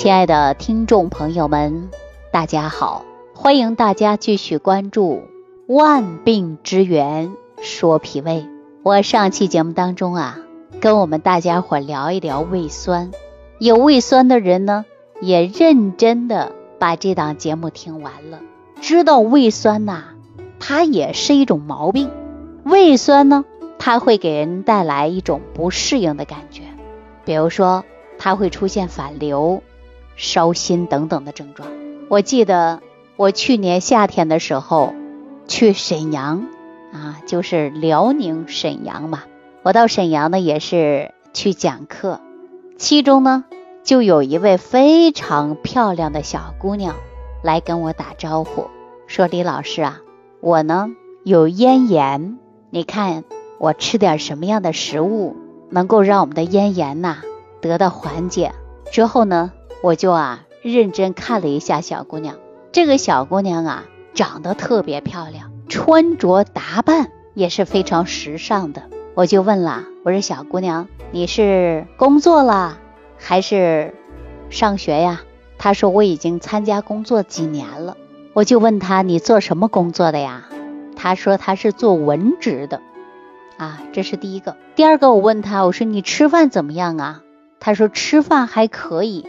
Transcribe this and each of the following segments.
亲爱的听众朋友们，大家好，欢迎大家继续关注《万病之源说脾胃》。我上期节目当中啊，跟我们大家伙聊一聊胃酸。有胃酸的人呢，也认真的把这档节目听完了，知道胃酸呐，它也是一种毛病。胃酸呢，它会给人带来一种不适应的感觉，比如说它会出现反流、烧心等等的症状。我记得我去年夏天的时候去沈阳啊，就是辽宁沈阳嘛，我到沈阳呢也是去讲课。其中呢，就有一位非常漂亮的小姑娘来跟我打招呼，说：“李老师啊，我呢有咽炎，你看我吃点什么样的食物能够让我们的咽炎呐得到缓解？”之后呢，我就啊认真看了一下小姑娘。这个小姑娘啊长得特别漂亮，穿着打扮也是非常时尚的。我就问了，我说：“小姑娘。”你是工作了还是上学呀？他说我已经参加工作几年了。我就问他你做什么工作的呀？他说他是做文职的。啊，这是第一个。第二个，我问他我说你吃饭怎么样啊？他说吃饭还可以，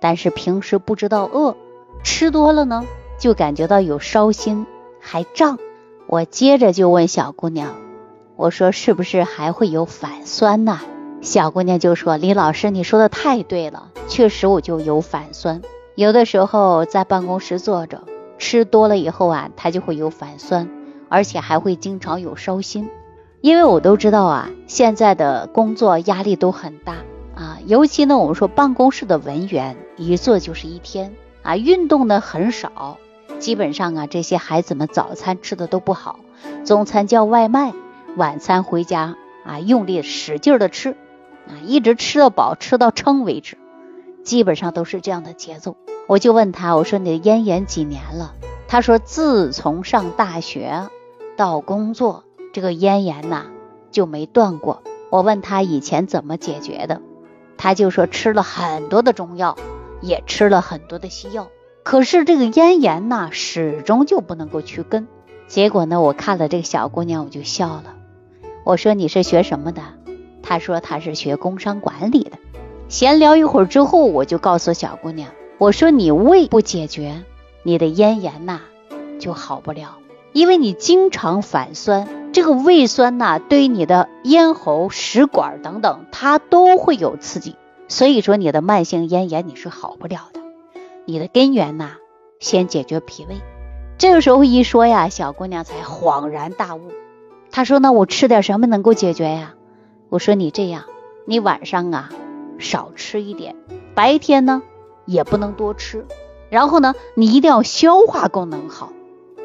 但是平时不知道饿，吃多了呢就感觉到有烧心还胀。我接着就问小姑娘，我说是不是还会有反酸呐？小姑娘就说：“李老师，你说的太对了，确实我就有反酸。有的时候在办公室坐着，吃多了以后啊，它就会有反酸，而且还会经常有烧心。因为我都知道啊，现在的工作压力都很大，尤其呢，我们说办公室的文员一坐就是一天啊，运动呢很少，基本上啊，这些孩子们早餐吃的都不好，中餐叫外卖，晚餐回家啊，用力使劲的吃。”啊，一直吃到饱，吃到撑为止，基本上都是这样的节奏。我就问他，我说你的咽炎几年了？他说自从上大学到工作，这个咽炎呐就没断过。我问他以前怎么解决的，他就说吃了很多的中药，也吃了很多的西药，可是这个咽炎呐始终就不能够去根。结果呢，我看了这个小姑娘，我就笑了。我说你是学什么的？她说她是学工商管理的，闲聊一会儿之后，我就告诉小姑娘，我说你胃不解决，你的咽炎呐就好不了，因为你经常反酸，这个胃酸呐对你的咽喉、食管等等，它都会有刺激，所以说你的慢性咽炎你是好不了的，你的根源呐先解决脾胃。这个时候一说呀，小姑娘才恍然大悟，她说那我吃点什么能够解决呀？我说你这样，你晚上啊少吃一点，白天呢也不能多吃，然后呢你一定要消化功能好，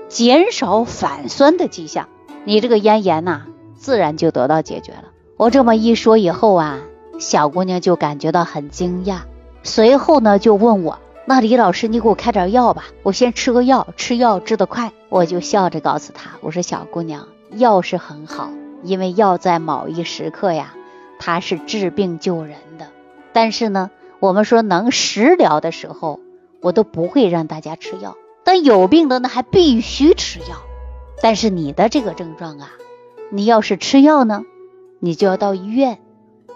减少反酸的迹象，你这个咽炎呐自然就得到解决了。我这么一说以后啊，小姑娘就感觉到很惊讶，随后呢就问我，那李老师你给我开点药吧，我先吃个药，吃药治得快。我就笑着告诉她，我说小姑娘，药是很好。因为药在某一时刻呀，它是治病救人的。但是呢，我们说能食疗的时候，我都不会让大家吃药。但有病的呢，还必须吃药。但是你的这个症状啊，你要是吃药呢，你就要到医院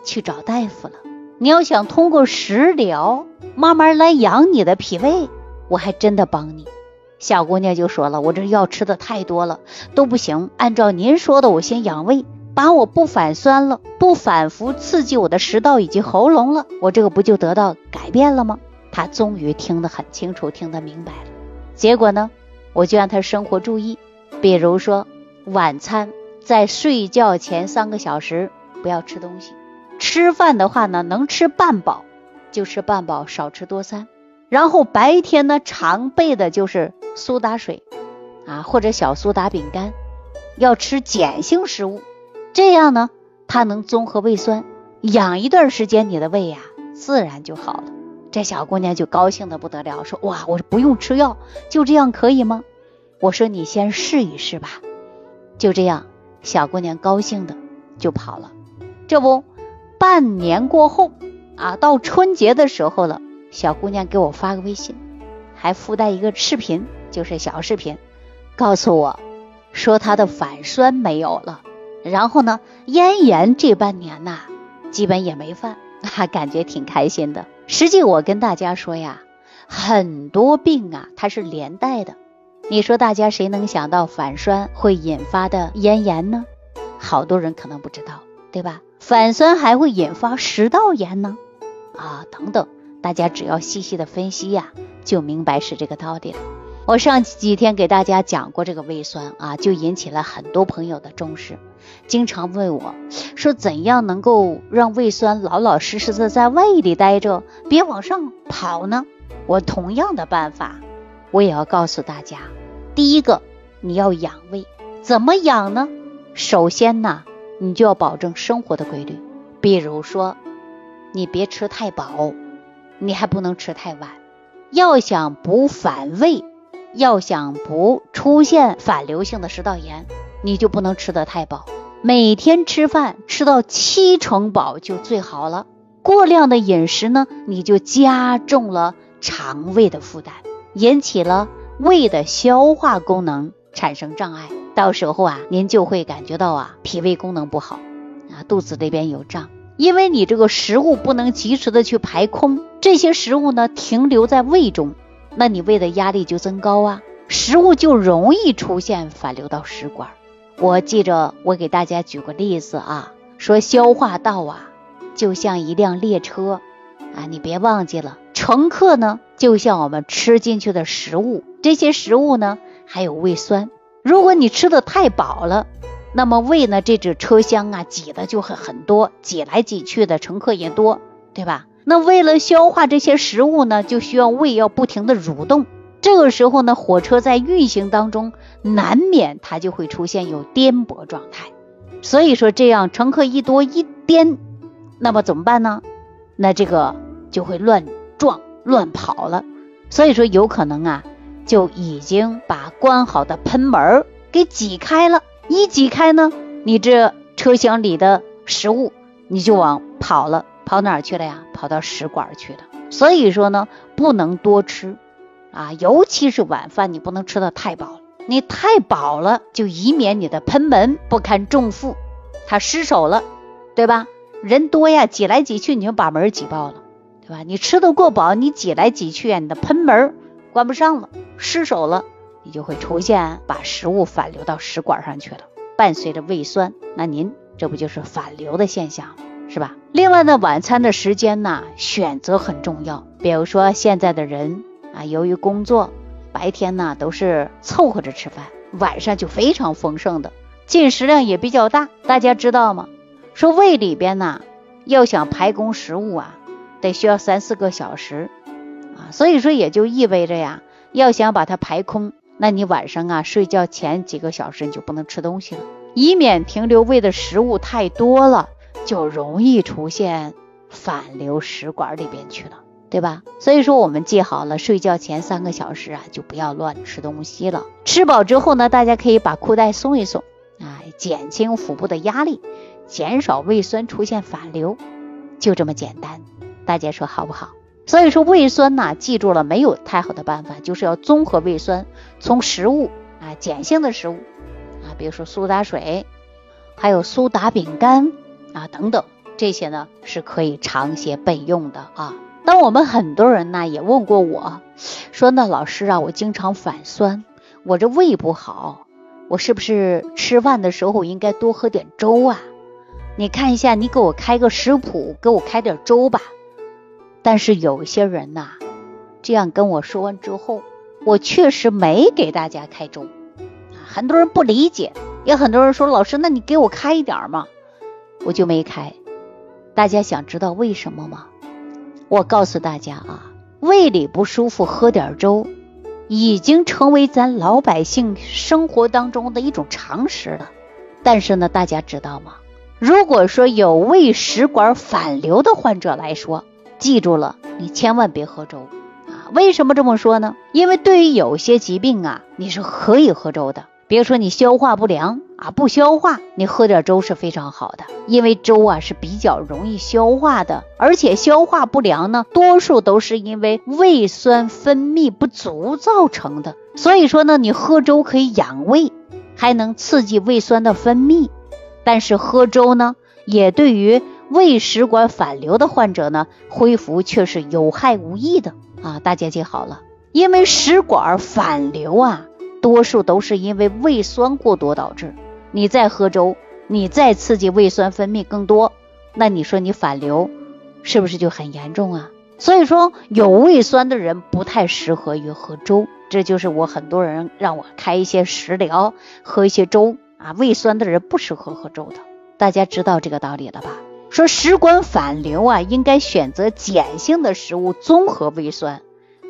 去找大夫了。你要想通过食疗慢慢来养你的脾胃，我还真的帮你。小姑娘就说了：“我这药吃的太多了，都不行。按照您说的，我先养胃，把我不反酸了，不反复刺激我的食道以及喉咙了，我这个不就得到改变了吗？”她终于听得很清楚，听得明白了。结果呢，我就让她生活注意，比如说晚餐在睡觉前三个小时不要吃东西，吃饭的话呢，能吃半饱就吃半饱，少吃多餐。然后白天呢，常备的就是苏打水啊，或者小苏打饼干，要吃碱性食物，这样呢，它能综合胃酸，养一段时间，你的胃呀，自然就好了。这小姑娘就高兴的不得了，说哇，我不用吃药，就这样可以吗？我说你先试一试吧。就这样，小姑娘高兴的就跑了。这不，半年过后啊，到春节的时候了。小姑娘给我发个微信，还附带一个视频，就是小视频，告诉我说她的反酸没有了，然后呢，咽炎这半年呐，基本也没犯，还感觉挺开心的。实际我跟大家说呀，很多病啊，它是连带的。你说大家谁能想到反酸会引发的咽炎呢？好多人可能不知道，对吧？反酸还会引发食道炎呢，啊，等等。大家只要细细的分析呀，就明白是这个道理了。我上几天给大家讲过这个胃酸啊，就引起了很多朋友的重视，经常问我说，怎样能够让胃酸老老实实的在胃里待着，别往上跑呢？我同样的办法，我也要告诉大家。第一个，你要养胃，怎么养呢？首先呢，你就要保证生活的规律，比如说，你别吃太饱。你还不能吃太晚，要想不反胃，要想不出现反流性的食道炎，你就不能吃得太饱。每天吃饭吃到七成饱就最好了。过量的饮食呢，你就加重了肠胃的负担，引起了胃的消化功能产生障碍。到时候啊，您就会感觉到啊，脾胃功能不好啊，肚子这边有胀。因为你这个食物不能及时的去排空，这些食物呢停留在胃中，那你胃的压力就增高啊，食物就容易出现反流到食管。我记着我给大家举个例子啊，说消化道啊就像一辆列车啊，你别忘记了，乘客呢就像我们吃进去的食物，这些食物呢还有胃酸，如果你吃的太饱了。那么胃呢？这只车厢啊，挤的就很很多，挤来挤去的乘客也多，对吧？那为了消化这些食物呢，就需要胃要不停的蠕动。这个时候呢，火车在运行当中，难免它就会出现有颠簸状态。所以说，这样乘客一多一颠，那么怎么办呢？那这个就会乱撞乱跑了。所以说，有可能啊，就已经把关好的喷门给挤开了。一挤开呢，你这车厢里的食物你就往跑了，跑哪儿去了呀？跑到食管去了。所以说呢，不能多吃啊，尤其是晚饭，你不能吃的太饱了。你太饱了，就以免你的喷门不堪重负，它失手了，对吧？人多呀，挤来挤去，你就把门挤爆了，对吧？你吃的过饱，你挤来挤去，你的喷门关不上了，失手了。你就会出现把食物反流到食管上去了，伴随着胃酸，那您这不就是反流的现象是吧？另外呢，晚餐的时间呢，选择很重要。比如说现在的人啊，由于工作，白天呢都是凑合着吃饭，晚上就非常丰盛的，进食量也比较大。大家知道吗？说胃里边呢，要想排空食物啊，得需要三四个小时啊，所以说也就意味着呀，要想把它排空。那你晚上啊睡觉前几个小时你就不能吃东西了，以免停留胃的食物太多了，就容易出现反流食管里边去了，对吧？所以说我们记好了，睡觉前三个小时啊就不要乱吃东西了。吃饱之后呢，大家可以把裤带松一松，啊，减轻腹部的压力，减少胃酸出现反流，就这么简单。大家说好不好？所以说胃酸呐，记住了没有太好的办法，就是要综合胃酸，从食物啊碱性的食物啊，比如说苏打水，还有苏打饼干啊等等，这些呢是可以常些备用的啊。那我们很多人呢也问过我说，那老师啊，我经常反酸，我这胃不好，我是不是吃饭的时候应该多喝点粥啊？你看一下，你给我开个食谱，给我开点粥吧。但是有些人呐，这样跟我说完之后，我确实没给大家开粥。很多人不理解，也很多人说老师，那你给我开一点嘛，我就没开。大家想知道为什么吗？我告诉大家啊，胃里不舒服，喝点粥已经成为咱老百姓生活当中的一种常识了。但是呢，大家知道吗？如果说有胃食管反流的患者来说，记住了，你千万别喝粥啊！为什么这么说呢？因为对于有些疾病啊，你是可以喝粥的。比如说你消化不良啊不消化，你喝点粥是非常好的，因为粥啊是比较容易消化的，而且消化不良呢，多数都是因为胃酸分泌不足造成的。所以说呢，你喝粥可以养胃，还能刺激胃酸的分泌，但是喝粥呢，也对于胃食管反流的患者呢，恢复却是有害无益的啊！大家记好了，因为食管反流啊，多数都是因为胃酸过多导致。你再喝粥，你再刺激胃酸分泌更多，那你说你反流是不是就很严重啊？所以说有胃酸的人不太适合于喝粥，这就是我很多人让我开一些食疗，喝一些粥啊。胃酸的人不适合喝粥的，大家知道这个道理了吧？说食管反流啊，应该选择碱性的食物，综合胃酸。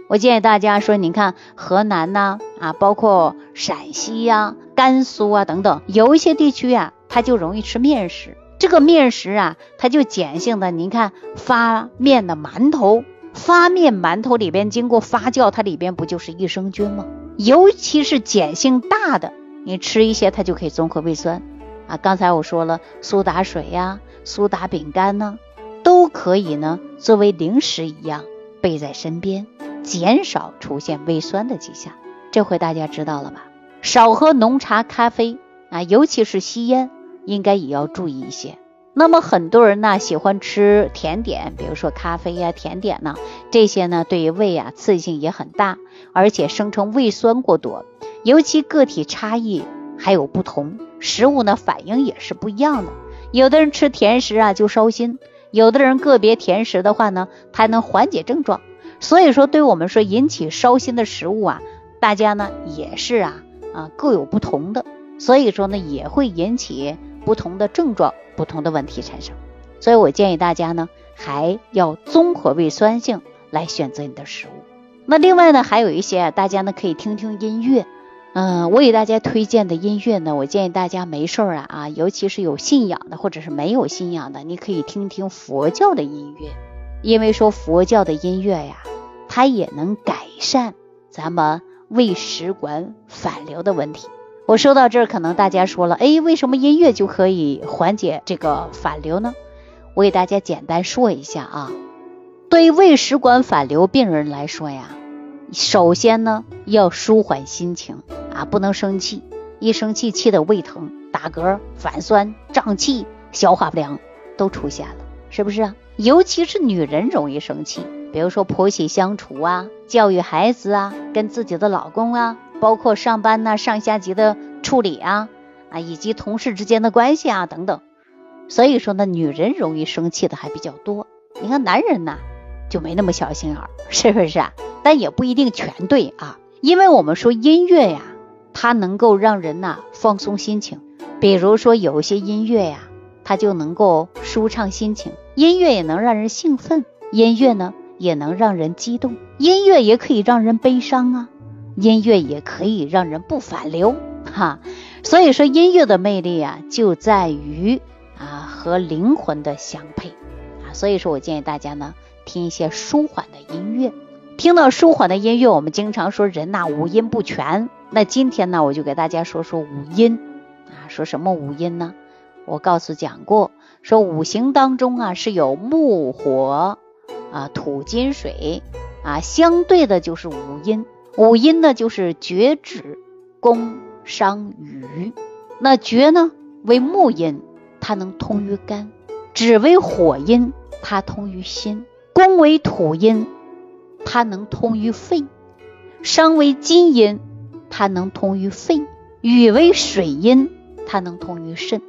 我建议大家说，你看河南呐啊，包括陕西呀、甘肃啊等等，有一些地区啊，它就容易吃面食。这个面食啊，它就碱性的。您看发面的馒头，发面馒头里边经过发酵，它里边不就是益生菌吗？尤其是碱性大的，你吃一些它就可以综合胃酸啊。刚才我说了，苏打水呀、苏打饼干呢，都可以呢作为零食一样备在身边。减少出现胃酸的迹象，这回大家知道了吧？少喝浓茶、咖啡啊，尤其是吸烟，应该也要注意一些。那么很多人呢喜欢吃甜点，比如说咖啡呀、甜点呢，这些呢对于胃啊刺激性也很大，而且生成胃酸过多。尤其个体差异还有不同，食物呢反应也是不一样的。有的人吃甜食啊就烧心，有的人个别甜食的话呢，它能缓解症状。所以说，对我们说引起烧心的食物啊，大家呢也是啊啊各有不同的，所以说呢也会引起不同的症状、不同的问题产生。所以我建议大家呢还要综合胃酸性来选择你的食物。那另外呢还有一些啊大家呢可以听听音乐，嗯，我给大家推荐的音乐呢，我建议大家没事儿啊啊，尤其是有信仰的或者是没有信仰的，你可以听听佛教的音乐。因为说佛教的音乐呀，它也能改善咱们胃食管反流的问题。我说到这儿，可能大家说了，哎，为什么音乐就可以缓解这个反流呢？我给大家简单说一下啊。对胃食管反流病人来说呀，首先呢要舒缓心情啊，不能生气，一生气气的胃疼、打嗝、反酸、胀气、消化不良都出现了，是不是啊？尤其是女人容易生气，比如说婆媳相处啊，教育孩子啊，跟自己的老公啊，包括上班呐、上下级的处理啊，啊，以及同事之间的关系啊等等。所以说呢，女人容易生气的还比较多。你看男人呐，就没那么小心眼儿，是不是啊？但也不一定全对啊，因为我们说音乐呀，它能够让人呐放松心情，比如说有一些音乐呀。它就能够舒畅心情，音乐也能让人兴奋，音乐呢也能让人激动，音乐也可以让人悲伤啊，音乐也可以让人不反流哈。所以说音乐的魅力啊，就在于啊和灵魂的相配啊。所以说我建议大家呢听一些舒缓的音乐，听到舒缓的音乐，我们经常说人呐五音不全，那今天呢我就给大家说说五阴啊，说什么五阴呢？我告诉讲过，说五行当中啊是有木火啊土金水啊，相对的就是五阴。五阴呢就是厥止宫商羽。那厥呢为木阴，它能通于肝；止为火阴，它通于心；宫为土阴，它能通于肺；商为金阴，它能通于肺；雨为水阴，它能通于肾。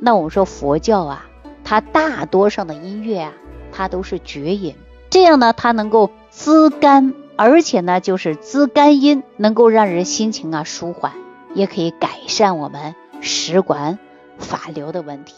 那我们说佛教啊，它大多上的音乐啊，它都是绝音，这样呢，它能够滋肝，而且呢，就是滋肝阴，能够让人心情啊舒缓，也可以改善我们食管反流的问题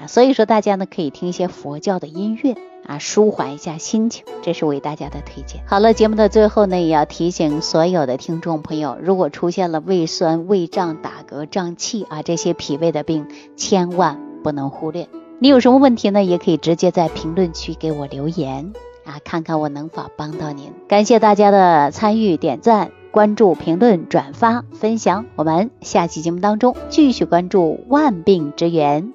啊。所以说大家呢可以听一些佛教的音乐啊，舒缓一下心情，这是为大家的推荐。好了，节目的最后呢，也要提醒所有的听众朋友，如果出现了胃酸、胃胀、打嗝、胀气啊这些脾胃的病，千万不能忽略。你有什么问题呢？也可以直接在评论区给我留言啊，看看我能否帮到您。感谢大家的参与、点赞。关注、评论、转发、分享。我们下期节目当中继续关注万病之源，